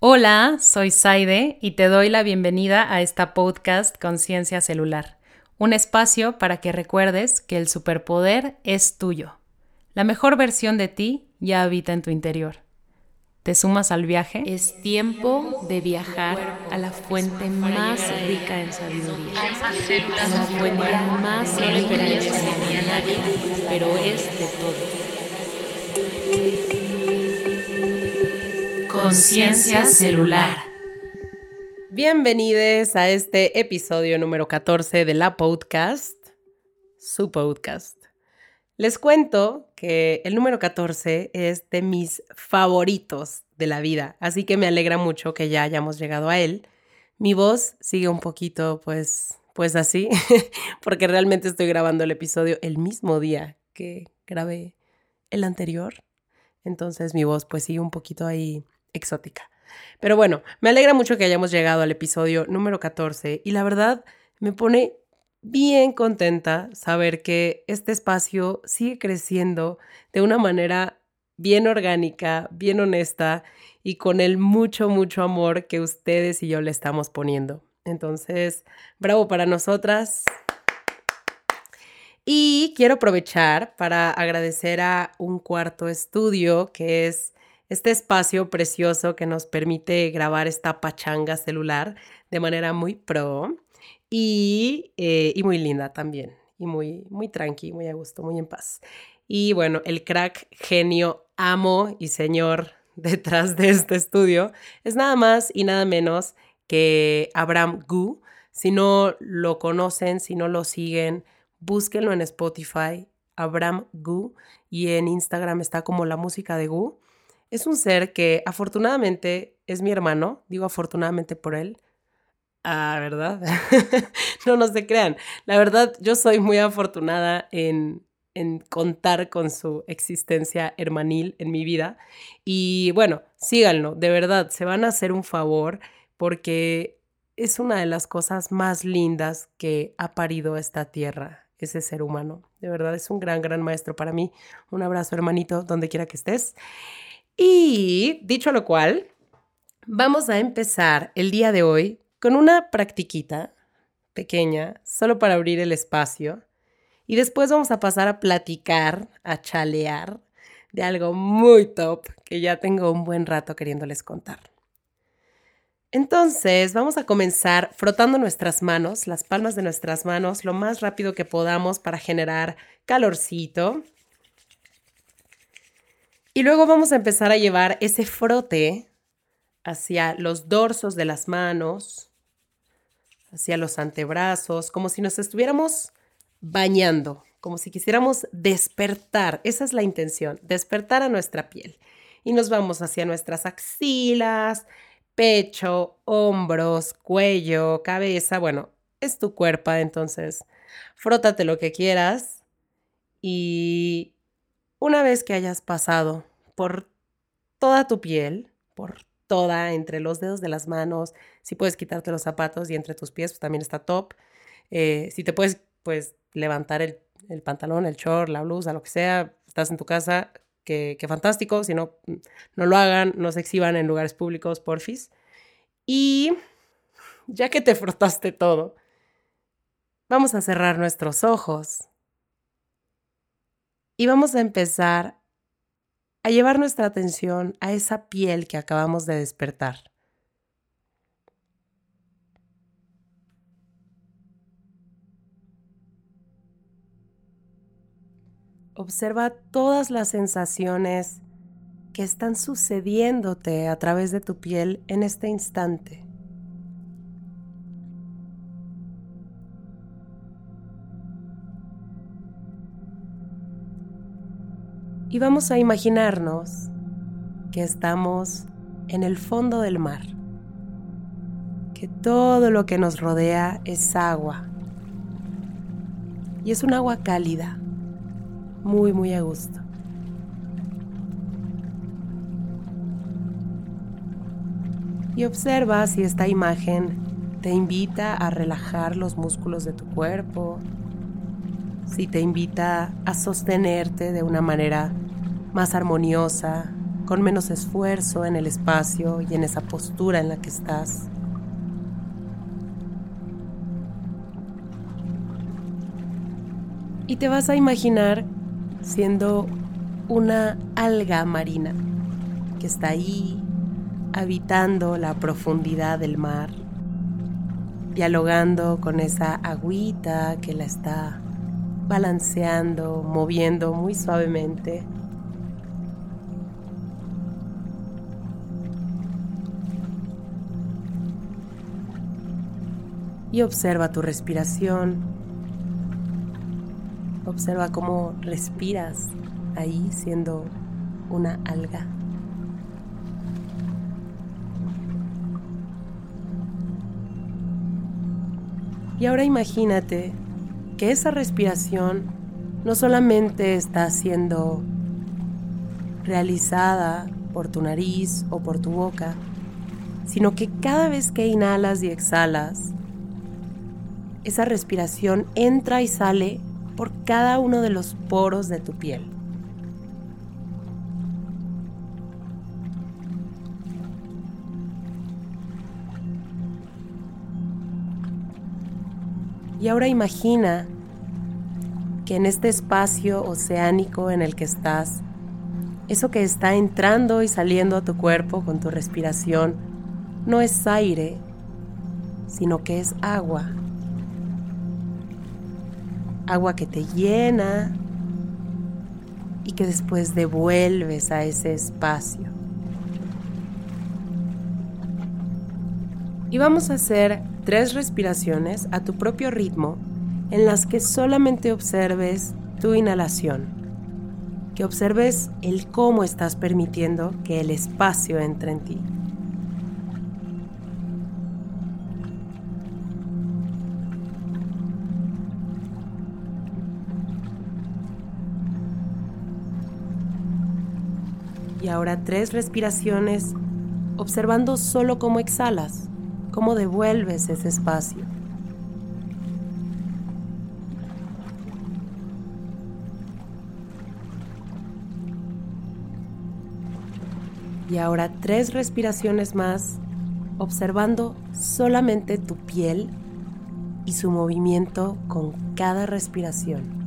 Hola, soy Saide y te doy la bienvenida a esta podcast Conciencia Celular, un espacio para que recuerdes que el superpoder es tuyo. La mejor versión de ti ya habita en tu interior. ¿Te sumas al viaje? Es tiempo de viajar a la fuente más rica en sabiduría, a la fuente más rica en nadie, pero es de todo. Conciencia celular. Bienvenidos a este episodio número 14 de la podcast, su podcast. Les cuento que el número 14 es de mis favoritos de la vida, así que me alegra mucho que ya hayamos llegado a él. Mi voz sigue un poquito, pues, pues así, porque realmente estoy grabando el episodio el mismo día que grabé el anterior. Entonces mi voz pues sigue un poquito ahí exótica. Pero bueno, me alegra mucho que hayamos llegado al episodio número 14 y la verdad me pone bien contenta saber que este espacio sigue creciendo de una manera bien orgánica, bien honesta y con el mucho, mucho amor que ustedes y yo le estamos poniendo. Entonces, bravo para nosotras. Y quiero aprovechar para agradecer a un cuarto estudio que es este espacio precioso que nos permite grabar esta pachanga celular de manera muy pro y, eh, y muy linda también, y muy, muy tranqui, muy a gusto, muy en paz. Y bueno, el crack, genio, amo y señor detrás de este estudio es nada más y nada menos que Abraham Gu. Si no lo conocen, si no lo siguen, búsquenlo en Spotify, Abraham Gu, y en Instagram está como la música de Gu. Es un ser que afortunadamente es mi hermano, digo afortunadamente por él. Ah, ¿verdad? no, no se crean. La verdad, yo soy muy afortunada en, en contar con su existencia hermanil en mi vida. Y bueno, síganlo, de verdad, se van a hacer un favor porque es una de las cosas más lindas que ha parido esta tierra, ese ser humano. De verdad, es un gran, gran maestro para mí. Un abrazo, hermanito, donde quiera que estés. Y dicho lo cual, vamos a empezar el día de hoy con una practiquita pequeña, solo para abrir el espacio. Y después vamos a pasar a platicar, a chalear de algo muy top que ya tengo un buen rato queriéndoles contar. Entonces, vamos a comenzar frotando nuestras manos, las palmas de nuestras manos, lo más rápido que podamos para generar calorcito. Y luego vamos a empezar a llevar ese frote hacia los dorsos de las manos, hacia los antebrazos, como si nos estuviéramos bañando, como si quisiéramos despertar. Esa es la intención, despertar a nuestra piel. Y nos vamos hacia nuestras axilas, pecho, hombros, cuello, cabeza. Bueno, es tu cuerpo, entonces frótate lo que quieras y una vez que hayas pasado por toda tu piel, por toda, entre los dedos de las manos, si puedes quitarte los zapatos y entre tus pies, pues también está top. Eh, si te puedes, pues, levantar el, pantalón, el short, la blusa, lo que sea, estás en tu casa, qué fantástico. Si no, no lo hagan, no se exhiban en lugares públicos, porfis. Y ya que te frotaste todo, vamos a cerrar nuestros ojos y vamos a empezar a llevar nuestra atención a esa piel que acabamos de despertar. Observa todas las sensaciones que están sucediéndote a través de tu piel en este instante. Y vamos a imaginarnos que estamos en el fondo del mar, que todo lo que nos rodea es agua y es un agua cálida, muy, muy a gusto. Y observa si esta imagen te invita a relajar los músculos de tu cuerpo, si te invita a sostenerte de una manera más armoniosa, con menos esfuerzo en el espacio y en esa postura en la que estás. Y te vas a imaginar siendo una alga marina que está ahí habitando la profundidad del mar, dialogando con esa agüita que la está balanceando, moviendo muy suavemente. Observa tu respiración. Observa cómo respiras ahí siendo una alga. Y ahora imagínate que esa respiración no solamente está siendo realizada por tu nariz o por tu boca, sino que cada vez que inhalas y exhalas, esa respiración entra y sale por cada uno de los poros de tu piel. Y ahora imagina que en este espacio oceánico en el que estás, eso que está entrando y saliendo a tu cuerpo con tu respiración, no es aire, sino que es agua. Agua que te llena y que después devuelves a ese espacio. Y vamos a hacer tres respiraciones a tu propio ritmo en las que solamente observes tu inhalación, que observes el cómo estás permitiendo que el espacio entre en ti. Y ahora tres respiraciones observando solo cómo exhalas cómo devuelves ese espacio. Y ahora tres respiraciones más, observando solamente tu piel y su movimiento con cada respiración.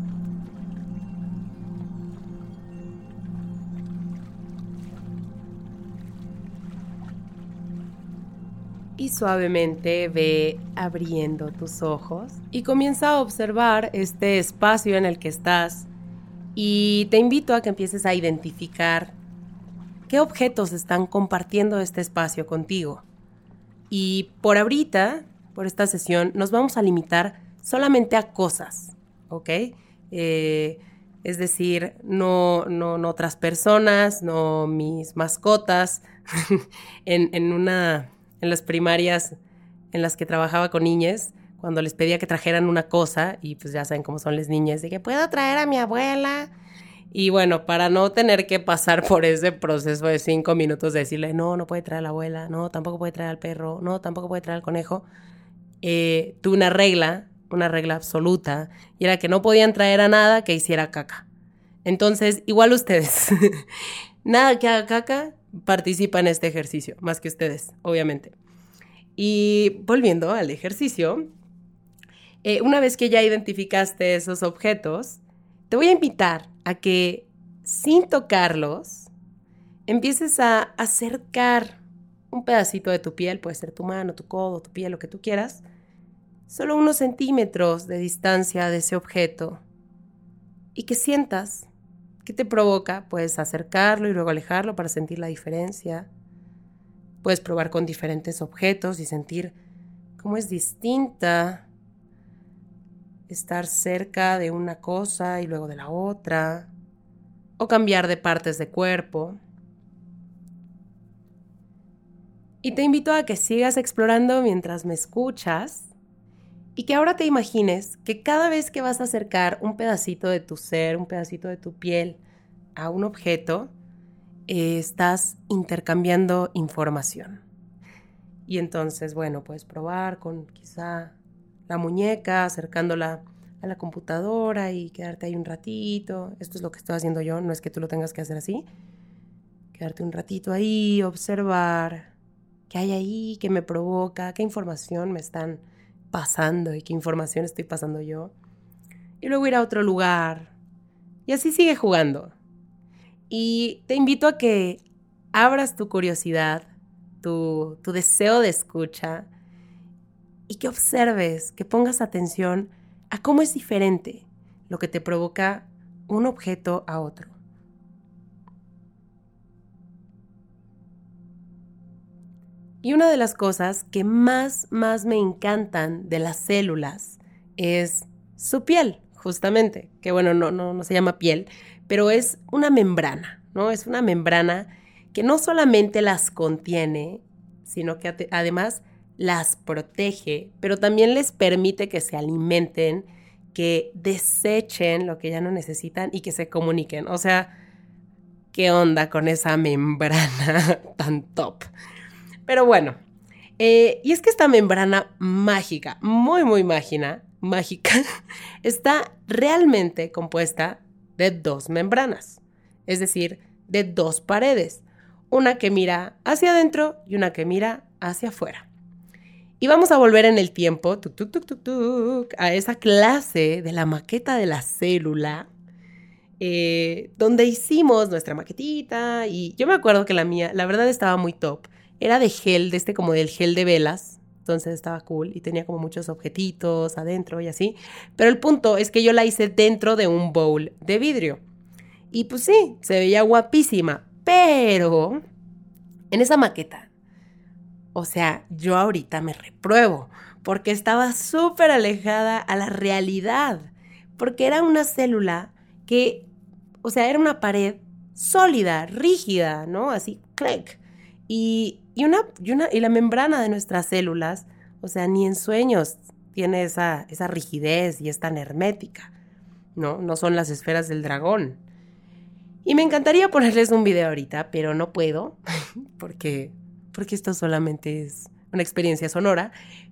Suavemente ve abriendo tus ojos y comienza a observar este espacio en el que estás y te invito a que empieces a identificar qué objetos están compartiendo este espacio contigo. Y por ahorita, por esta sesión, nos vamos a limitar solamente a cosas, ¿ok? Eh, es decir, no, no, no, otras personas, no mis mascotas, en, en una en las primarias en las que trabajaba con niñas, cuando les pedía que trajeran una cosa, y pues ya saben cómo son las niñas, de puedo traer a mi abuela. Y bueno, para no tener que pasar por ese proceso de cinco minutos de decirle, no, no puede traer a la abuela, no, tampoco puede traer al perro, no, tampoco puede traer al conejo, eh, tuve una regla, una regla absoluta, y era que no podían traer a nada que hiciera caca. Entonces, igual ustedes, nada que haga caca, participa en este ejercicio, más que ustedes, obviamente. Y volviendo al ejercicio, eh, una vez que ya identificaste esos objetos, te voy a invitar a que sin tocarlos, empieces a acercar un pedacito de tu piel, puede ser tu mano, tu codo, tu piel, lo que tú quieras, solo unos centímetros de distancia de ese objeto y que sientas ¿Qué te provoca? Puedes acercarlo y luego alejarlo para sentir la diferencia. Puedes probar con diferentes objetos y sentir cómo es distinta estar cerca de una cosa y luego de la otra. O cambiar de partes de cuerpo. Y te invito a que sigas explorando mientras me escuchas y que ahora te imagines que cada vez que vas a acercar un pedacito de tu ser, un pedacito de tu piel a un objeto, eh, estás intercambiando información. Y entonces, bueno, puedes probar con quizá la muñeca, acercándola a la computadora y quedarte ahí un ratito. Esto es lo que estoy haciendo yo, no es que tú lo tengas que hacer así. quedarte un ratito ahí, observar qué hay ahí, qué me provoca, qué información me están pasando y qué información estoy pasando yo. Y luego ir a otro lugar. Y así sigue jugando. Y te invito a que abras tu curiosidad, tu, tu deseo de escucha y que observes, que pongas atención a cómo es diferente lo que te provoca un objeto a otro. Y una de las cosas que más, más me encantan de las células es su piel, justamente, que bueno, no, no, no se llama piel, pero es una membrana, ¿no? Es una membrana que no solamente las contiene, sino que además las protege, pero también les permite que se alimenten, que desechen lo que ya no necesitan y que se comuniquen. O sea, ¿qué onda con esa membrana tan top? Pero bueno, eh, y es que esta membrana mágica, muy, muy mágica, mágica, está realmente compuesta de dos membranas, es decir, de dos paredes, una que mira hacia adentro y una que mira hacia afuera. Y vamos a volver en el tiempo a esa clase de la maqueta de la célula, eh, donde hicimos nuestra maquetita y yo me acuerdo que la mía, la verdad estaba muy top era de gel, de este como del gel de velas. Entonces estaba cool y tenía como muchos objetitos adentro y así. Pero el punto es que yo la hice dentro de un bowl de vidrio. Y pues sí, se veía guapísima. Pero en esa maqueta, o sea, yo ahorita me repruebo porque estaba súper alejada a la realidad. Porque era una célula que, o sea, era una pared sólida, rígida, ¿no? Así, click. Y, una, y, la membrana de nuestras células, o sea, ni en sueños tiene esa, esa rigidez y es tan hermética, ¿no? No son las esferas del dragón. Y me encantaría ponerles un video ahorita, pero no puedo, porque, porque esto solamente es una experiencia sonora.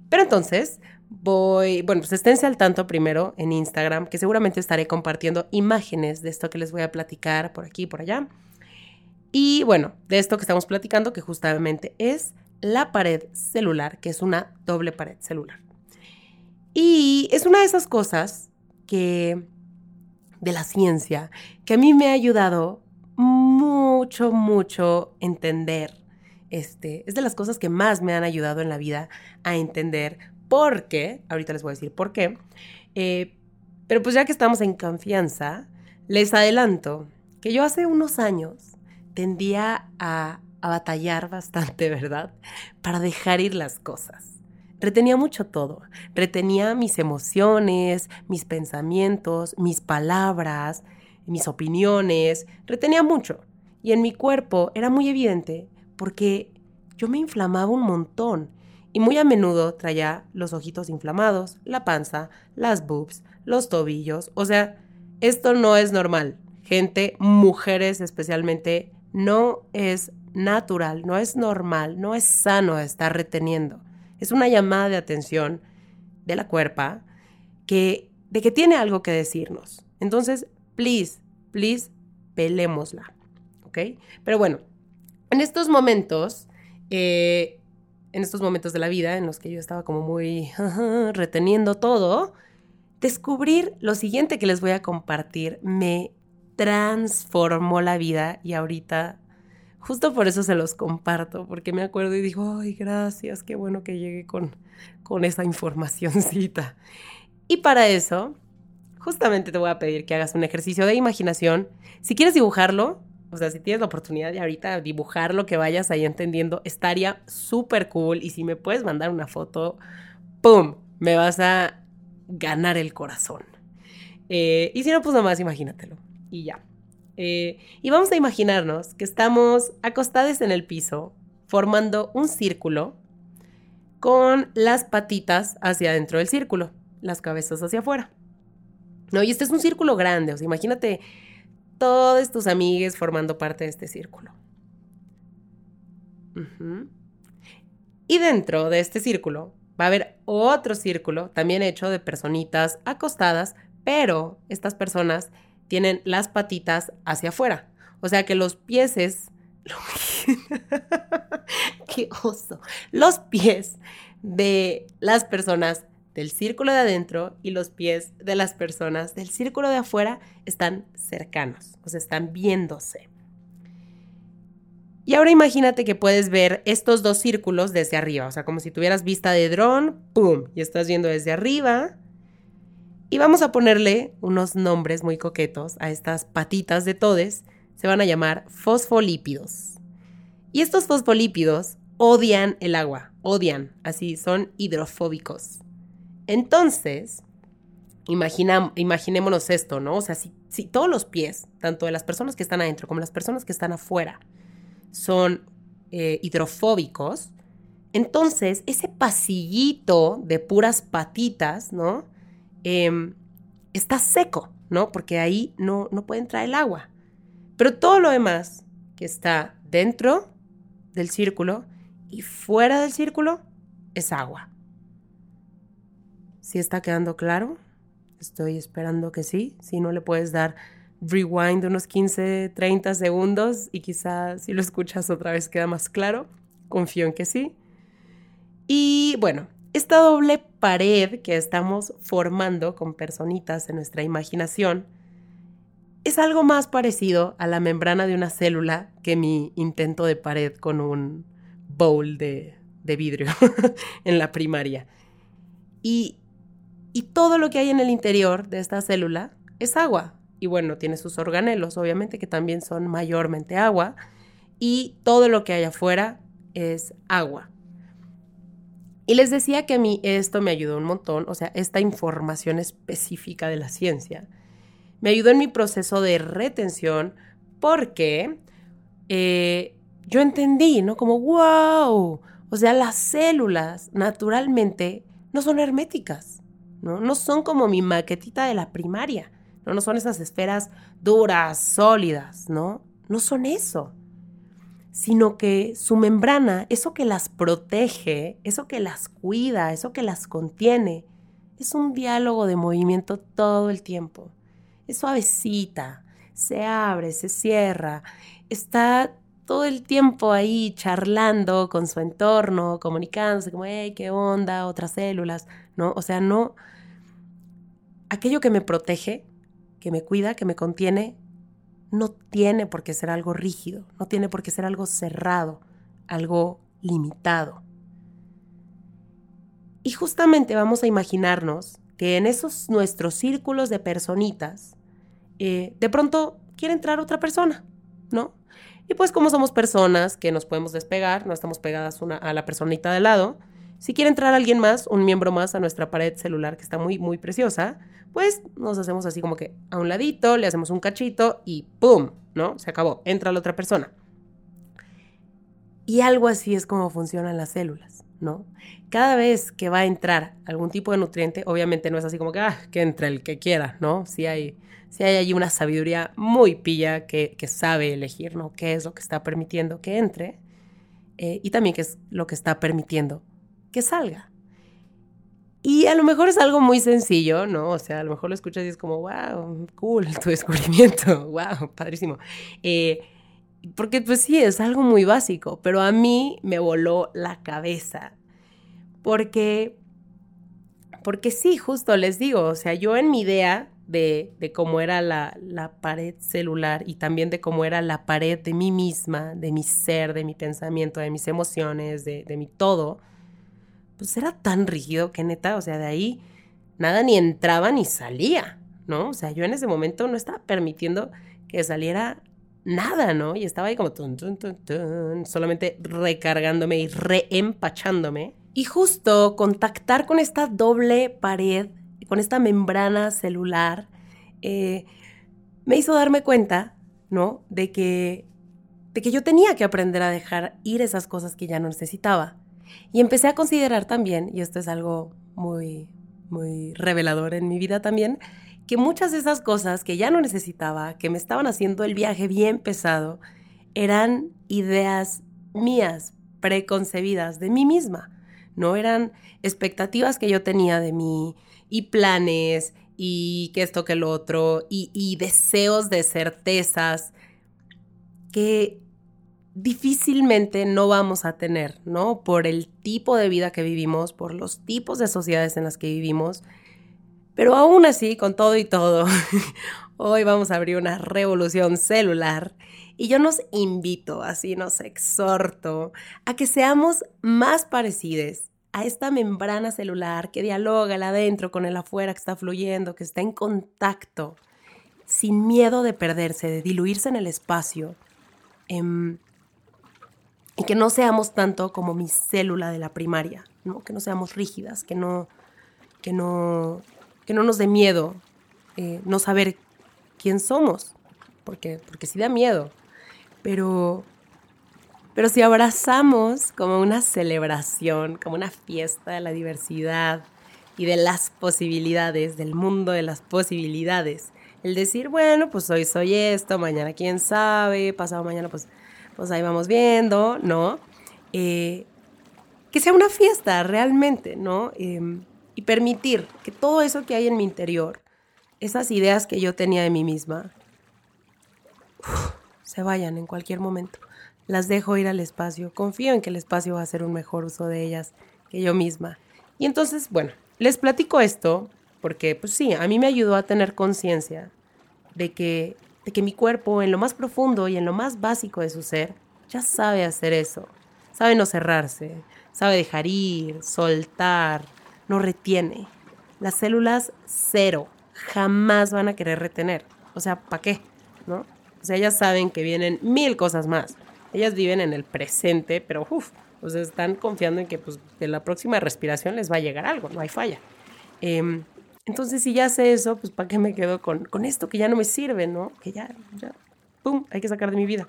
Pero entonces voy, bueno, pues esténse al tanto primero en Instagram, que seguramente estaré compartiendo imágenes de esto que les voy a platicar por aquí y por allá. Y bueno, de esto que estamos platicando, que justamente es la pared celular, que es una doble pared celular. Y es una de esas cosas que de la ciencia que a mí me ha ayudado mucho, mucho entender. Este, es de las cosas que más me han ayudado en la vida a entender por qué, ahorita les voy a decir por qué, eh, pero pues ya que estamos en confianza, les adelanto que yo hace unos años tendía a, batallar bastante, ¿verdad? Para dejar ir las cosas. Retenía mucho todo. Retenía mis emociones, mis pensamientos, mis palabras, mis opiniones. Retenía mucho. Y en mi cuerpo era muy evidente porque yo me inflamaba un montón. Y muy a menudo traía los ojitos inflamados, la panza, las boobs, los tobillos. O sea, esto no es normal. Gente, mujeres especialmente, no es natural, no es normal, no es sano estar reteniendo. Es una llamada de atención de la cuerpa que, de que tiene algo que decirnos. Entonces, please, please, pelémosla. ¿Ok? Pero bueno, en estos momentos, eh, en estos momentos de la vida en los que yo estaba como muy reteniendo todo, descubrir lo siguiente que les voy a compartir me transformó la vida y ahorita justo por eso se los comparto, porque me acuerdo y digo, ay, gracias, qué bueno que llegué con, con esa informacioncita. Y para eso, justamente te voy a pedir que hagas un ejercicio de imaginación. Si quieres dibujarlo, o sea, si tienes la oportunidad de ahorita dibujarlo, que vayas ahí entendiendo, estaría súper cool. Y si me puedes mandar una foto, ¡pum! Me vas a ganar el corazón. Eh, y si no, pues nomás imagínatelo y ya. Eh, y vamos a imaginarnos que estamos acostados en el piso, formando un círculo con las patitas hacia adentro del círculo, las cabezas hacia afuera. ¿No? Y este es un círculo grande, o sea, imagínate todos tus amigues formando parte de este círculo. Y dentro de este círculo va a haber otro círculo, también hecho de personitas acostadas, pero estas personas tienen las patitas hacia afuera. O sea que los pieses, qué oso, los pies de las personas del círculo de adentro y los pies de las personas del círculo de afuera están cercanos, o sea, están viéndose. Y ahora imagínate que puedes ver estos dos círculos desde arriba, o sea, como si tuvieras vista de dron, ¡pum! Y estás viendo desde arriba. Y vamos a ponerle unos nombres muy coquetos a estas patitas de todes. Se van a llamar fosfolípidos. Y estos fosfolípidos odian el agua, odian, así son hidrofóbicos. Entonces, imaginémonos esto, ¿no? O sea, si, si todos los pies, tanto de las personas que están adentro como las personas que están afuera, son eh, hidrofóbicos, entonces ese pasillito de puras patitas, ¿no? Em, está seco, ¿no? Porque ahí no, no puede entrar el agua. Pero todo lo demás que está dentro del círculo y fuera del círculo es agua. ¿Sí está quedando claro? Estoy esperando que sí. Si no le puedes dar rewind unos 15, 30 segundos y quizás si lo escuchas otra vez queda más claro. Confío en que sí. Y bueno, esta doble pared que estamos formando con personitas en nuestra imaginación es algo más parecido a la membrana de una célula que mi intento de pared con un bowl de, vidrio en la primaria. Y, y todo lo que hay en el interior de esta célula es agua, y bueno, tiene sus organelos, obviamente, que también son mayormente agua. Y todo lo que hay afuera es agua. Y les decía que a mí esto me ayudó un montón, o sea, esta información específica de la ciencia, me ayudó en mi proceso de retención porque eh, yo entendí, ¿no? Como, wow, o sea, las células naturalmente no son herméticas, ¿no? No son como mi maquetita de la primaria. ¿no? son esas esferas duras, sólidas, ¿no? No son eso, sino que su membrana, eso que las protege, eso que las cuida, eso que las contiene, es un diálogo de movimiento todo el tiempo. Es suavecita, se abre, se cierra, está todo el tiempo ahí charlando con su entorno, comunicándose como, hey, qué onda, otras células, ¿no? O sea, no, aquello que me protege que me cuida, que me contiene, no tiene por qué ser algo rígido, no tiene por qué ser algo cerrado, algo limitado. Y justamente vamos a imaginarnos que en esos nuestros círculos de personitas, eh, de pronto quiere entrar otra persona, ¿no? Y pues como somos personas que nos podemos despegar, no estamos pegadas a la personita de lado, si quiere entrar alguien más, un miembro más a nuestra pared celular que está muy, muy preciosa, pues nos hacemos así como que a un ladito, le hacemos un cachito y ¡pum! ¿No? Se acabó, entra la otra persona. Y algo así es como funcionan las células, ¿no? Cada vez que va a entrar algún tipo de nutriente, obviamente no es así como que, ah, que entre el que quiera, ¿no? Si hay, si hay allí una sabiduría muy pilla que, sabe elegir, ¿no? ¿Qué es lo que está permitiendo que entre? Eh, y también qué es lo que está permitiendo que salga. Y a lo mejor es algo muy sencillo, ¿no? O sea, a lo mejor lo escuchas y es como, wow, cool, tu descubrimiento, wow, padrísimo. Eh, porque pues sí, es algo muy básico, pero a mí me voló la cabeza. Porque, porque sí, justo les digo, o sea, yo en mi idea de, cómo era la, pared celular y también de cómo era la pared de mí misma, de mi ser, de mi pensamiento, de mis emociones, de, de mi todo, pues era tan rígido que neta, o sea, de ahí nada ni entraba ni salía, ¿no? O sea, yo en ese momento no estaba permitiendo que saliera nada, ¿no? Y estaba ahí como solamente recargándome y reempachándome. Y justo contactar con esta doble pared, con esta membrana celular, eh, me hizo darme cuenta, ¿no? De que, de que yo tenía que aprender a dejar ir esas cosas que ya no necesitaba. Y empecé a considerar también, y esto es algo muy, muy revelador en mi vida también, que muchas de esas cosas que ya no necesitaba, que me estaban haciendo el viaje bien pesado, eran ideas mías, preconcebidas de mí misma. No eran expectativas que yo tenía de mí y planes y que esto que lo otro y, y deseos de certezas que difícilmente no vamos a tener, ¿no? Por el tipo de vida que vivimos, por los tipos de sociedades en las que vivimos. Pero aún así, con todo y todo, hoy vamos a abrir una revolución celular y yo nos invito, así nos exhorto, a que seamos más parecidos a esta membrana celular que dialoga el adentro con el afuera, que está fluyendo, que está en contacto, sin miedo de perderse, de diluirse en el espacio. Em, y que no seamos tanto como mi célula de la primaria, ¿no? que no seamos rígidas, que no, que no, que no nos dé miedo eh, no saber quién somos, porque, porque sí da miedo, pero, pero si abrazamos como una celebración, como una fiesta de la diversidad y de las posibilidades, del mundo de las posibilidades, el decir, bueno, pues hoy soy esto, mañana quién sabe, pasado mañana pues pues ahí vamos viendo, ¿no? Eh, que sea una fiesta realmente, ¿no? Em, y permitir que todo eso que hay en mi interior, esas ideas que yo tenía de mí misma, se vayan en cualquier momento. Las dejo ir al espacio, confío en que el espacio va a hacer un mejor uso de ellas que yo misma. Y entonces, bueno, les platico esto porque, pues sí, a mí me ayudó a tener conciencia de que que mi cuerpo, en lo más profundo y en lo más básico de su ser, ya sabe hacer eso. Sabe no cerrarse, sabe dejar ir, soltar, no retiene. Las células cero jamás van a querer retener. O sea, ¿para qué? ¿No? O sea, ellas saben que vienen mil cosas más. Ellas viven en el presente, pero uff, pues están confiando en que pues, de la próxima respiración les va a llegar algo, no hay falla. Eh, entonces, si ya sé eso, pues ¿para qué me quedo con, esto que ya no me sirve, ¿no? Que ya, ya, ¡pum!, hay que sacar de mi vida.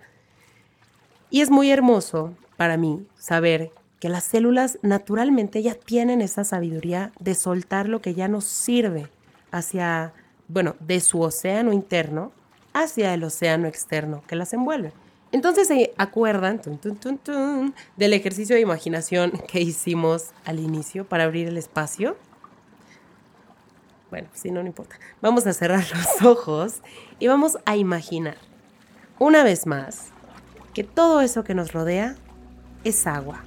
Y es muy hermoso para mí saber que las células naturalmente ya tienen esa sabiduría de soltar lo que ya no sirve hacia, bueno, de su océano interno hacia el océano externo que las envuelve. Entonces se acuerdan del ejercicio de imaginación que hicimos al inicio para abrir el espacio. Bueno, si no, no importa. Vamos a cerrar los ojos y vamos a imaginar, una vez más, que todo eso que nos rodea es agua.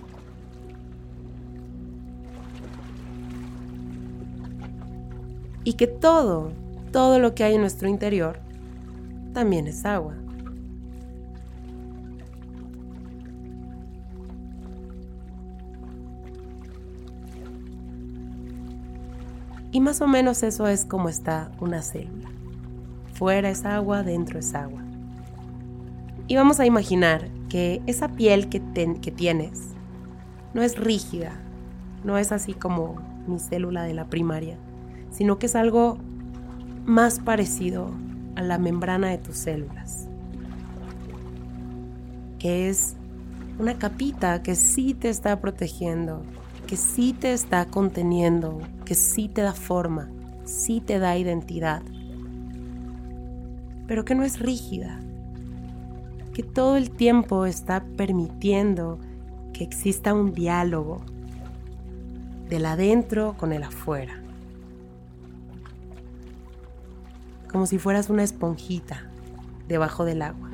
Y que todo, todo lo que hay en nuestro interior, también es agua. Y más o menos eso es como está una célula. Fuera es agua, dentro es agua. Y vamos a imaginar que esa piel que, que tienes no es rígida, no es así como mi célula de la primaria, sino que es algo más parecido a la membrana de tus células, que es una capita que sí te está protegiendo, que sí te está conteniendo, que sí te da forma, sí te da identidad, pero que no es rígida, que todo el tiempo está permitiendo que exista un diálogo del adentro con el afuera, como si fueras una esponjita debajo del agua,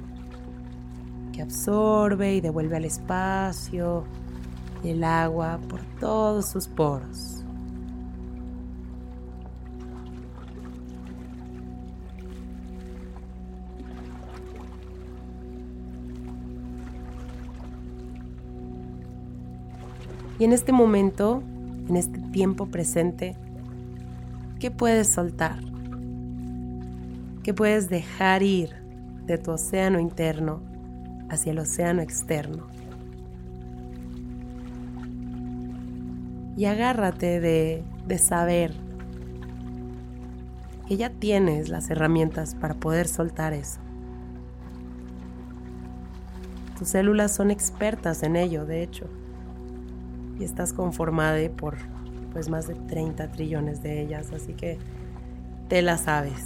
que absorbe y devuelve al espacio el agua por todos sus poros. Y en este momento, en este tiempo presente, ¿qué puedes soltar? ¿Qué puedes dejar ir de tu océano interno hacia el océano externo? Y agárrate de, de saber que ya tienes las herramientas para poder soltar eso. Tus células son expertas en ello, de hecho y estás conformada por pues más de 30 trillones de ellas, así que te la sabes.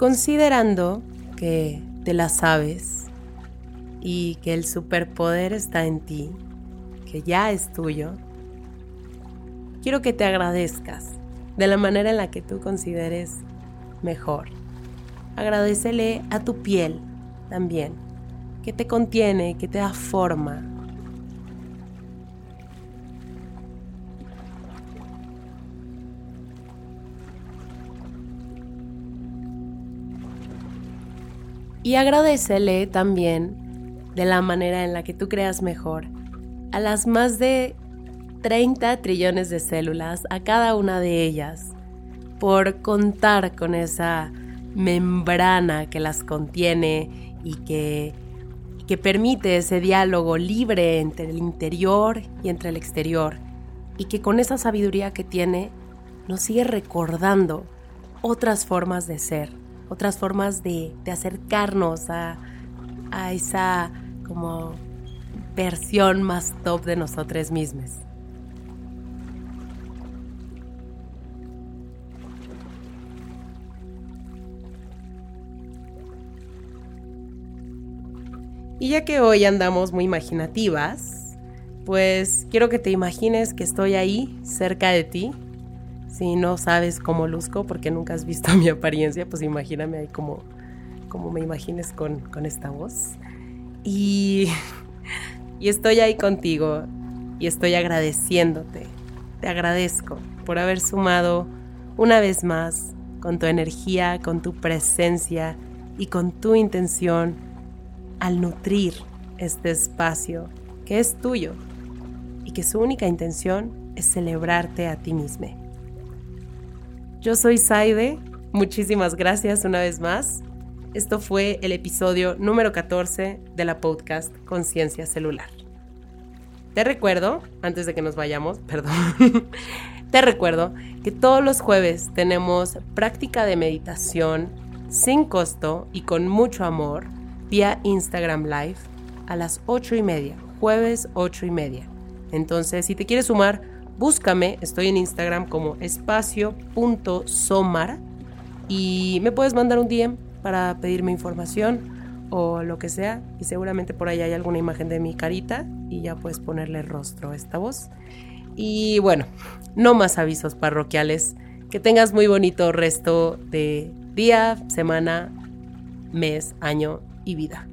Considerando que te la sabes, y que el superpoder está en ti, que ya es tuyo, quiero que te agradezcas de la manera en la que tú consideres mejor. Agradecele a tu piel también, que te contiene, que te da forma. Y agradecele también de la manera en la que tú creas mejor a las más de 30 trillones de células, a cada una de ellas, por contar con esa membrana que las contiene y que, que permite ese diálogo libre entre el interior y entre el exterior, y que con esa sabiduría que tiene nos sigue recordando otras formas de ser, otras formas de, de acercarnos a, a esa como versión más top de nosotros mismos. Y ya que hoy andamos muy imaginativas, pues quiero que te imagines que estoy ahí, cerca de ti. Si no sabes cómo luzco porque nunca has visto mi apariencia, pues imagíname ahí como, como me imagines con, con esta voz. Y, y estoy ahí contigo y estoy agradeciéndote. Te agradezco por haber sumado una vez más con tu energía, con tu presencia y con tu intención al nutrir este espacio que es tuyo y que su única intención es celebrarte a ti mismo. Yo soy Saide, muchísimas gracias una vez más. Esto fue el episodio número 14 de la podcast Conciencia Celular. Te recuerdo, antes de que nos vayamos, perdón, te recuerdo que todos los jueves tenemos práctica de meditación sin costo y con mucho amor vía Instagram Live a las 8 y media, jueves 8 y media. Entonces, si te quieres sumar, búscame, estoy en Instagram como espacio.somar y me puedes mandar un DM para pedirme información o lo que sea y seguramente por ahí hay alguna imagen de mi carita y ya puedes ponerle rostro a esta voz. Y bueno, no más avisos parroquiales. Que tengas muy bonito resto de día, semana, mes, año y vida.